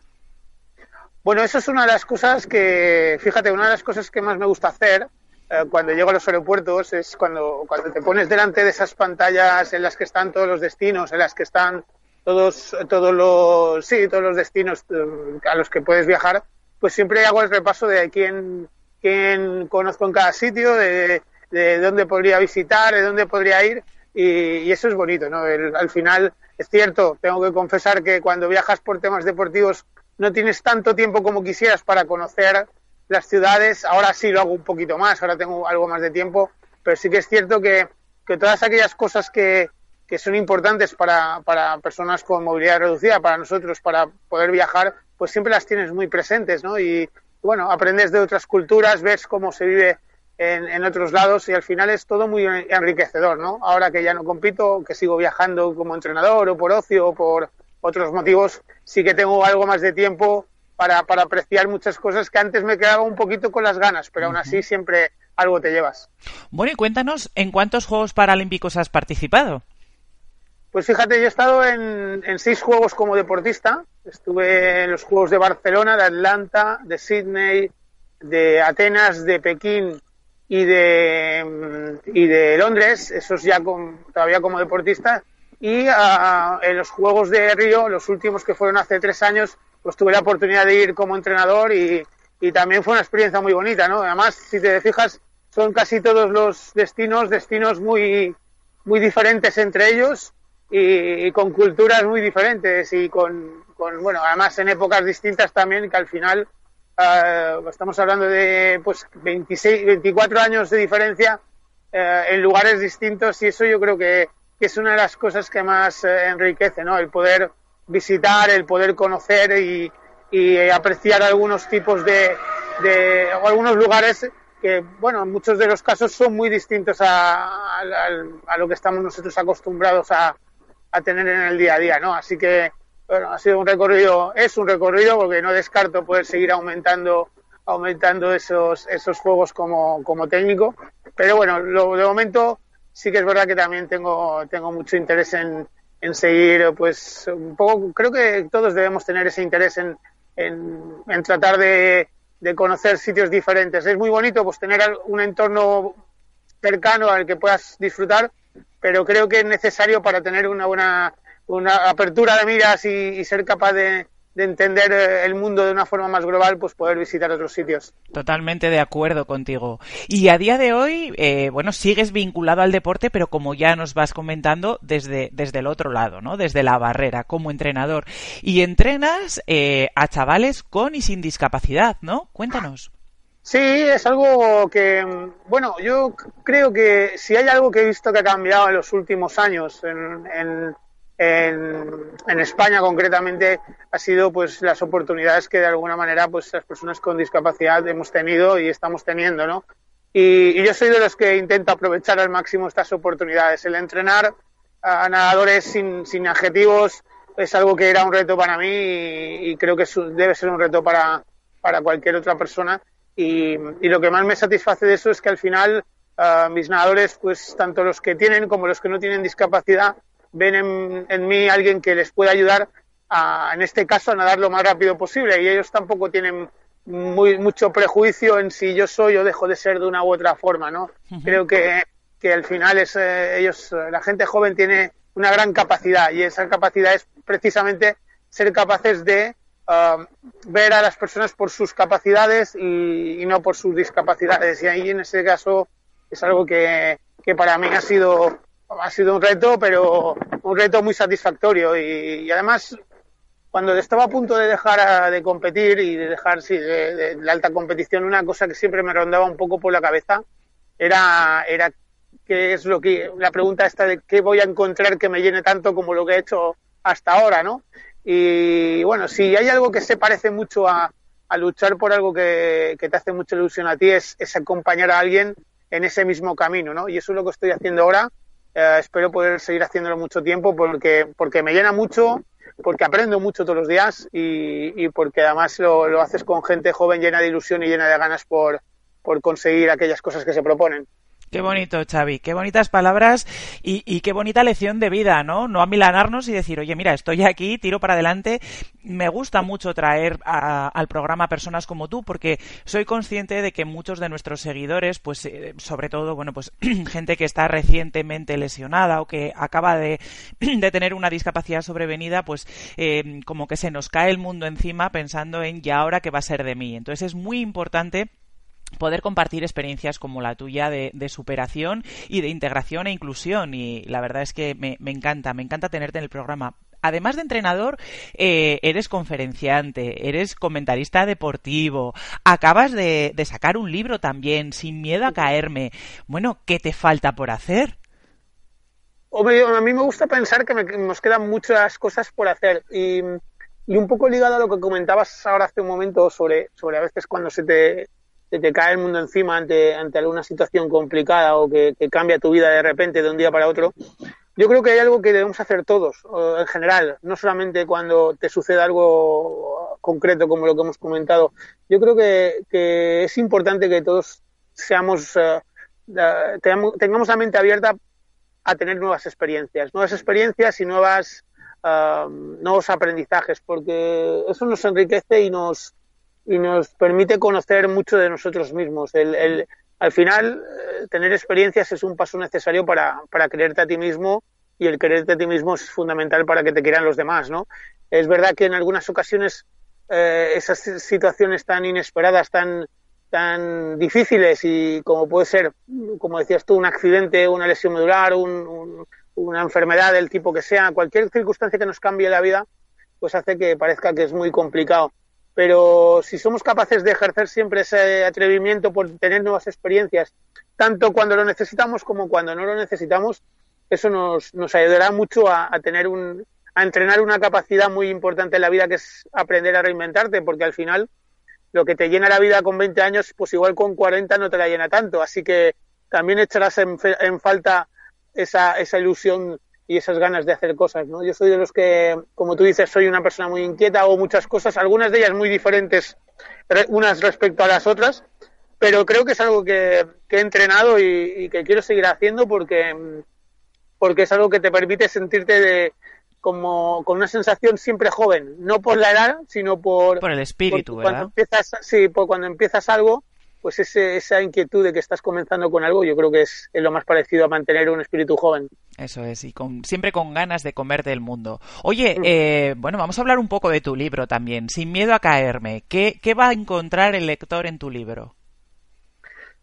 F: Bueno, eso es una de las cosas que, fíjate, una de las cosas que más me gusta hacer eh, cuando llego a los aeropuertos es cuando, cuando te pones delante de esas pantallas en las que están todos los destinos, en las que están todos, todos los, sí, todos los destinos eh, a los que puedes viajar, pues siempre hago el repaso de quién, quién conozco en cada sitio, de, de dónde podría visitar, de dónde podría ir, y, eso es bonito, ¿no? Al final, es cierto, tengo que confesar que cuando viajas por temas deportivos no tienes tanto tiempo como quisieras para conocer las ciudades, ahora sí lo hago un poquito más, ahora tengo algo más de tiempo, pero sí que es cierto que, que todas aquellas cosas que, que son importantes para, para personas con movilidad reducida, para nosotros, para poder viajar, pues siempre las tienes muy presentes, ¿no? Y bueno, aprendes de otras culturas, ves cómo se vive en, en otros lados y al final es todo muy enriquecedor, ¿no? Ahora que ya no compito, que sigo viajando como entrenador o por ocio o por otros motivos, sí que tengo algo más de tiempo para, para apreciar muchas cosas que antes me quedaba un poquito con las ganas, pero aún así siempre algo te llevas.
B: Bueno, y cuéntanos, ¿en cuántos Juegos Paralímpicos has participado?
F: Pues fíjate, yo he estado en, en seis juegos como deportista. Estuve en los Juegos de Barcelona, de Atlanta, de Sydney, de Atenas, de Pekín y de, mm, y de Londres, esos ya todavía como deportista. Y ah, en los Juegos de Río, los últimos que fueron hace tres años, pues tuve la oportunidad de ir como entrenador y, y también fue una experiencia muy bonita, ¿no? Además, si te fijas, son casi todos los destinos, destinos muy, muy diferentes entre ellos y, con culturas muy diferentes y con, con, bueno, además en épocas distintas también, que al final eh, estamos hablando de pues 26, 24 años de diferencia eh, en lugares distintos y eso yo creo que, que es una de las cosas que más eh, enriquece, ¿no? El poder visitar, el poder conocer y, y apreciar algunos tipos de, de o algunos lugares que, bueno, en muchos de los casos son muy distintos a, a lo que estamos nosotros acostumbrados a, a tener en el día a día, ¿no? Así que, bueno, ha sido un recorrido, es un recorrido porque no descarto poder seguir aumentando aumentando esos esos juegos como, como técnico, pero bueno, lo, de momento sí que es verdad que también tengo tengo mucho interés en, en seguir, pues un poco, creo que todos debemos tener ese interés en, en, en tratar de, de conocer sitios diferentes. Es muy bonito pues tener un entorno cercano al que puedas disfrutar, pero creo que es necesario para tener una buena una apertura de miras y, ser capaz de, de, entender el mundo de una forma más global, pues poder visitar otros sitios.
B: Totalmente de acuerdo contigo. Y a día de hoy, eh, bueno, sigues vinculado al deporte, pero como ya nos vas comentando, desde, desde el otro lado, ¿no? Desde la barrera, como entrenador. Y entrenas eh, a chavales con y sin discapacidad, ¿no? Cuéntanos.
F: Sí, es algo que, bueno, yo creo que si hay algo que he visto que ha cambiado en los últimos años en, España concretamente ha sido pues las oportunidades que de alguna manera pues las personas con discapacidad hemos tenido y estamos teniendo, ¿no? Y, yo soy de los que intento aprovechar al máximo estas oportunidades. El entrenar a nadadores sin, sin adjetivos es algo que era un reto para mí y, creo que debe ser un reto para, para cualquier otra persona. Y, y, lo que más me satisface de eso es que al final uh, mis nadadores, pues tanto los que tienen como los que no tienen discapacidad, ven en, en mí alguien que les puede ayudar a, en este caso, a nadar lo más rápido posible. Y ellos tampoco tienen muy, mucho prejuicio en si yo soy o dejo de ser de una u otra forma, ¿no? Uh -huh. Creo que, que al final es, eh, ellos, la gente joven tiene una gran capacidad y esa capacidad es precisamente ser capaces de uh, ver a las personas por sus capacidades y, y, no por sus discapacidades. Y ahí en ese caso es algo que, que para mí ha sido, ha sido un reto, pero un reto muy satisfactorio y, además cuando estaba a punto de dejar de competir y de dejar sí, de, la alta competición, una cosa que siempre me rondaba un poco por la cabeza era, era qué es lo que, la pregunta esta de qué voy a encontrar que me llene tanto como lo que he hecho hasta ahora, ¿no? Y bueno, si hay algo que se parece mucho a, luchar por algo que, te hace mucha ilusión a ti, es, acompañar a alguien en ese mismo camino, ¿no? Y eso es lo que estoy haciendo ahora. Eh, espero poder seguir haciéndolo mucho tiempo porque, porque me llena mucho, porque aprendo mucho todos los días y, y porque además lo, haces con gente joven llena de ilusión y llena de ganas por conseguir aquellas cosas que se proponen.
B: Qué bonito, Xavi, qué bonitas palabras y, y, qué bonita lección de vida, ¿no? No amilanarnos y decir, oye, mira, estoy aquí, tiro para adelante. Me gusta mucho traer a, al programa personas como tú porque soy consciente de que muchos de nuestros seguidores, pues eh, sobre todo, bueno, pues [clears throat] gente que está recientemente lesionada o que acaba de, [clears throat] de tener una discapacidad sobrevenida, pues eh, como que se nos cae el mundo encima pensando en ya ahora qué va a ser de mí. Entonces es muy importante poder compartir experiencias como la tuya de, de, superación y de integración e inclusión. Y la verdad es que me, encanta, me encanta tenerte en el programa. Además de entrenador, eh, eres conferenciante, eres comentarista deportivo, acabas de, de sacar un libro también, Sin miedo a caerme. Bueno, ¿qué te falta por hacer?
F: Hombre, a mí me gusta pensar que me, nos quedan muchas cosas por hacer y, y, un poco ligado a lo que comentabas ahora hace un momento sobre, sobre a veces cuando se te, se te cae el mundo encima ante, ante alguna situación complicada o que, cambia tu vida de repente de un día para otro. Yo creo que hay algo que debemos hacer todos, en general, no solamente cuando te sucede algo concreto como lo que hemos comentado. Yo creo que, es importante que todos seamos, uh, tengamos, la mente abierta a tener nuevas experiencias, nuevas experiencias y nuevas, uh, nuevos aprendizajes, porque eso nos enriquece y nos, y nos permite conocer mucho de nosotros mismos. El, el, al final, eh, tener experiencias es un paso necesario para, para creerte a ti mismo y el quererte a ti mismo es fundamental para que te quieran los demás, ¿no? Es verdad que en algunas ocasiones eh, esas situaciones tan inesperadas, tan, tan difíciles y como puede ser, como decías tú, un accidente, una lesión medular, un, un, una enfermedad del tipo que sea, cualquier circunstancia que nos cambie la vida, pues hace que parezca que es muy complicado pero si somos capaces de ejercer siempre ese atrevimiento por tener nuevas experiencias, tanto cuando lo necesitamos como cuando no lo necesitamos, eso nos, nos ayudará mucho a, tener un, a entrenar una capacidad muy importante en la vida que es aprender a reinventarte, porque al final lo que te llena la vida con 20 años, pues igual con 40 no te la llena tanto, así que también echarás en, en falta esa, esa ilusión y esas ganas de hacer cosas, ¿no? Yo soy de los que, como tú dices, soy una persona muy inquieta, hago muchas cosas, algunas de ellas muy diferentes unas respecto a las otras, pero creo que es algo que, que he entrenado y, y, que quiero seguir haciendo porque, porque es algo que te permite sentirte de, como con una sensación siempre joven, no por la edad, sino por...
B: Por el espíritu,
F: por,
B: ¿verdad?
F: Cuando empiezas, sí, por cuando empiezas algo, pues ese, esa inquietud de que estás comenzando con algo, yo creo que es, lo más parecido a mantener un espíritu joven.
B: Eso es, y con, siempre con ganas de comer del mundo. Oye, mm. eh, bueno, vamos a hablar un poco de tu libro también, Sin miedo a caerme. ¿Qué, ¿Qué va a encontrar el lector en tu libro?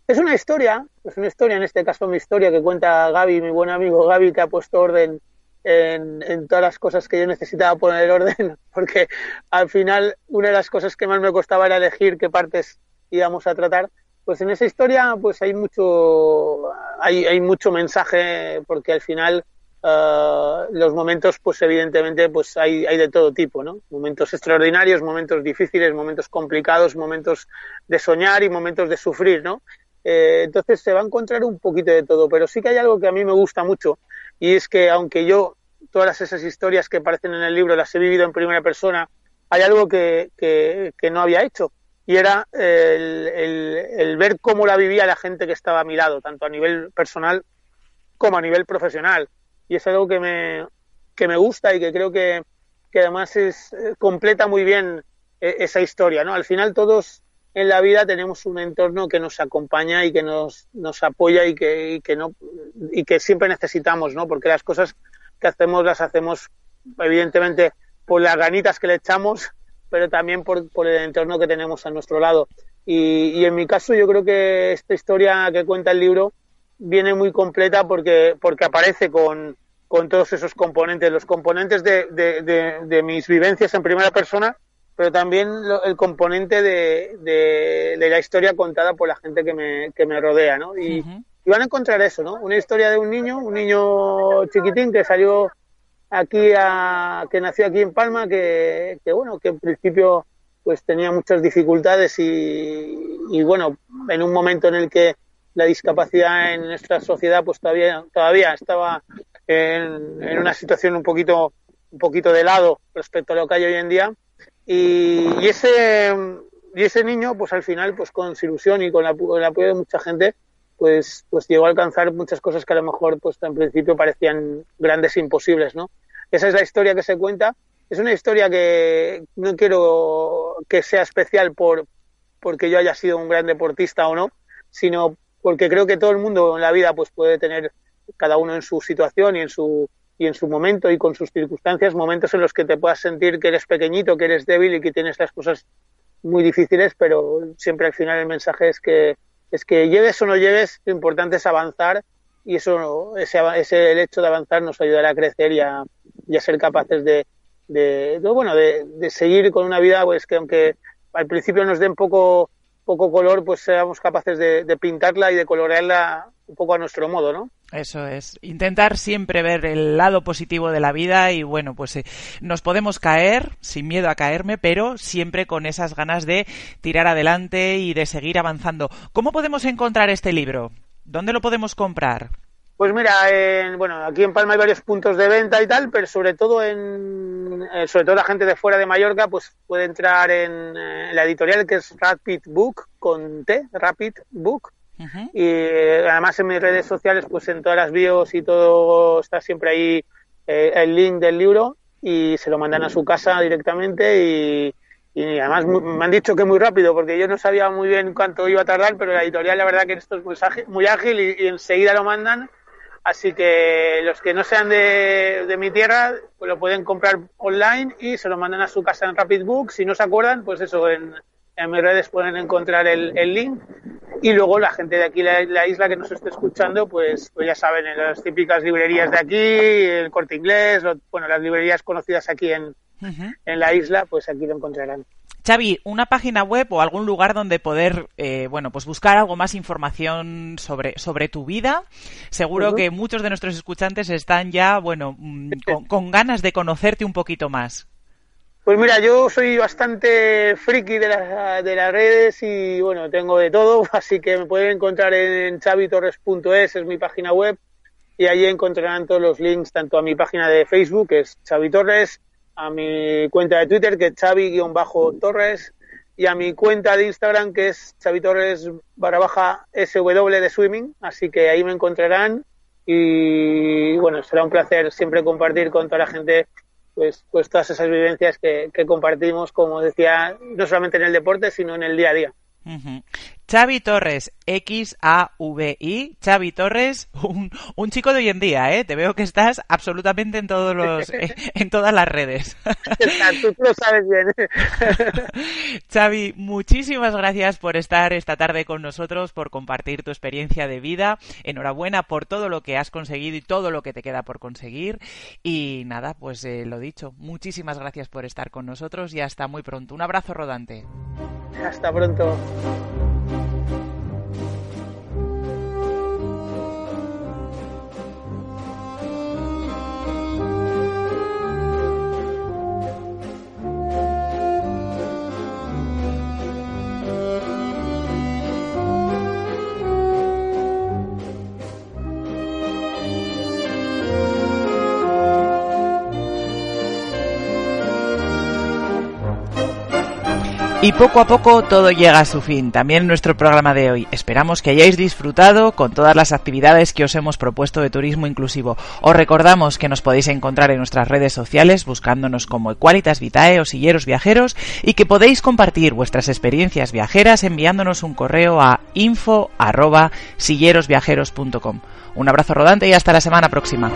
F: Es una historia, es una historia, en este caso mi historia que cuenta Gaby, mi buen amigo Gaby, que ha puesto orden en, en, todas las cosas que yo necesitaba poner orden, [laughs] porque al final una de las cosas que más me costaba era elegir qué partes íbamos a tratar, pues en esa historia pues hay mucho hay, hay mucho mensaje porque al final Uh, los momentos, pues evidentemente, pues hay, hay de todo tipo, ¿no? Momentos extraordinarios, momentos difíciles, momentos complicados, momentos de soñar y momentos de sufrir, ¿no? Eh, entonces se va a encontrar un poquito de todo, pero sí que hay algo que a mí me gusta mucho y es que aunque yo todas esas historias que aparecen en el libro las he vivido en primera persona, hay algo que, que, que no había hecho y era el, el, ver cómo la vivía la gente que estaba a mi lado, tanto a nivel personal como a nivel profesional y es algo que me, que me gusta y que creo que, que además es, eh, completa muy bien eh, esa historia, ¿no? Al final todos en la vida tenemos un entorno que nos acompaña y que nos, nos apoya y que, y que no y que siempre necesitamos, ¿no? Porque las cosas que hacemos las hacemos evidentemente por las ganitas que le echamos, pero también por, por el entorno que tenemos a nuestro lado. Y, y en mi caso yo creo que esta historia que cuenta el libro viene muy completa porque, porque aparece con, con todos esos componentes, los componentes de, de, de, de, mis vivencias en primera persona, pero también lo, el componente de, de, la historia contada por la gente que me, que me rodea, ¿no? Y, uh -huh. y, van a encontrar eso, ¿no? Una historia de un niño, un niño chiquitín que salió aquí a, que nació aquí en Palma, que, que bueno, que en principio pues tenía muchas dificultades y, y bueno, en un momento en el que la discapacidad en nuestra sociedad pues todavía todavía estaba en, en, una situación un poquito un poquito de lado respecto a lo que hay hoy en día. Y, y ese y ese niño pues al final pues con su ilusión y con, la, con el apoyo de mucha gente pues pues llegó a alcanzar muchas cosas que a lo mejor pues en principio parecían grandes e imposibles no esa es la historia que se cuenta. Es una historia que no quiero que sea especial por porque yo haya sido un gran deportista o no sino porque creo que todo el mundo en la vida pues puede tener cada uno en su situación y en su y en su momento y con sus circunstancias momentos en los que te puedas sentir que eres pequeñito, que eres débil y que tienes las cosas muy difíciles, pero siempre al final el mensaje es que es que llegues o no llegues, lo importante es avanzar y eso ese, ese el hecho de avanzar nos ayudará a crecer y a, y a ser capaces de, de, bueno de, de seguir con una vida pues que aunque al principio nos den poco poco color, pues seamos capaces de, pintarla y de colorearla un poco a nuestro modo, ¿no?
B: Eso es, intentar siempre ver el lado positivo de la vida y bueno, pues eh, nos podemos caer, sin miedo a caerme, pero siempre con esas ganas de tirar adelante y de seguir avanzando. ¿Cómo podemos encontrar este libro? ¿Dónde lo podemos comprar?
F: Pues mira, en, bueno, aquí en Palma hay varios puntos de venta y tal, pero sobre todo en, eh, sobre todo la gente de fuera de Mallorca, pues puede entrar en, eh, la editorial que es Rapid Book con T, Rapid Book. Y eh, además en mis redes sociales, pues en todas las bios y todo está siempre ahí eh, el link del libro y se lo mandan a su casa directamente y, además me han dicho que muy rápido porque yo no sabía muy bien cuánto iba a tardar, pero la editorial la verdad que esto es muy ágil, muy ágil y, enseguida lo mandan Así que los que no sean de, mi tierra, pues lo pueden comprar online y se lo mandan a su casa en Rapid Book. Si no se acuerdan, pues eso, en, mis redes pueden encontrar el, link. Y luego la gente de aquí, la, la, isla que nos esté escuchando, pues, pues ya saben, en las típicas librerías de aquí, el corte inglés, lo, bueno, las librerías conocidas aquí en, uh -huh. en la isla, pues aquí lo encontrarán.
B: Xavi, una página web o algún lugar donde poder, eh, bueno, pues buscar algo más información sobre, sobre tu vida. Seguro uh -huh. que muchos de nuestros escuchantes están ya, bueno, mm, con, con, ganas de conocerte un poquito más.
F: Pues mira, yo soy bastante friki de, la, de las redes y, bueno, tengo de todo, [laughs] así que me pueden encontrar en chavitorres.es, es mi página web, y allí encontrarán todos los links tanto a mi página de Facebook, que es Xavi Torres, a mi cuenta de Twitter, que es Xavi-Torres, y a mi cuenta de Instagram, que es Xavi Torres barra baja SW de Swimming, así que ahí me encontrarán y bueno, será un placer siempre compartir con toda la gente pues, pues todas esas vivencias que, que compartimos, como decía, no solamente en el deporte, sino en el día a día.
B: Uh -huh. Xavi Torres, X-A-V-I, Xavi Torres, un, un, chico de hoy en día, ¿eh? Te veo que estás absolutamente en todos los, [laughs] en todas las redes.
F: Tú, tú lo sabes bien. [laughs]
B: Xavi, muchísimas gracias por estar esta tarde con nosotros, por compartir tu experiencia de vida. Enhorabuena por todo lo que has conseguido y todo lo que te queda por conseguir. Y nada, pues eh, lo dicho, muchísimas gracias por estar con nosotros y hasta muy pronto. Un abrazo rodante.
F: Hasta pronto.
B: Y poco a poco todo llega a su fin, también nuestro programa de hoy. Esperamos que hayáis disfrutado con todas las actividades que os hemos propuesto de turismo inclusivo. Os recordamos que nos podéis encontrar en nuestras redes sociales buscándonos como Equalitas Vitae o Silleros Viajeros y que podéis compartir vuestras experiencias viajeras enviándonos un correo a info arroba sillerosviajeros.com. Un abrazo rodante y hasta la semana próxima.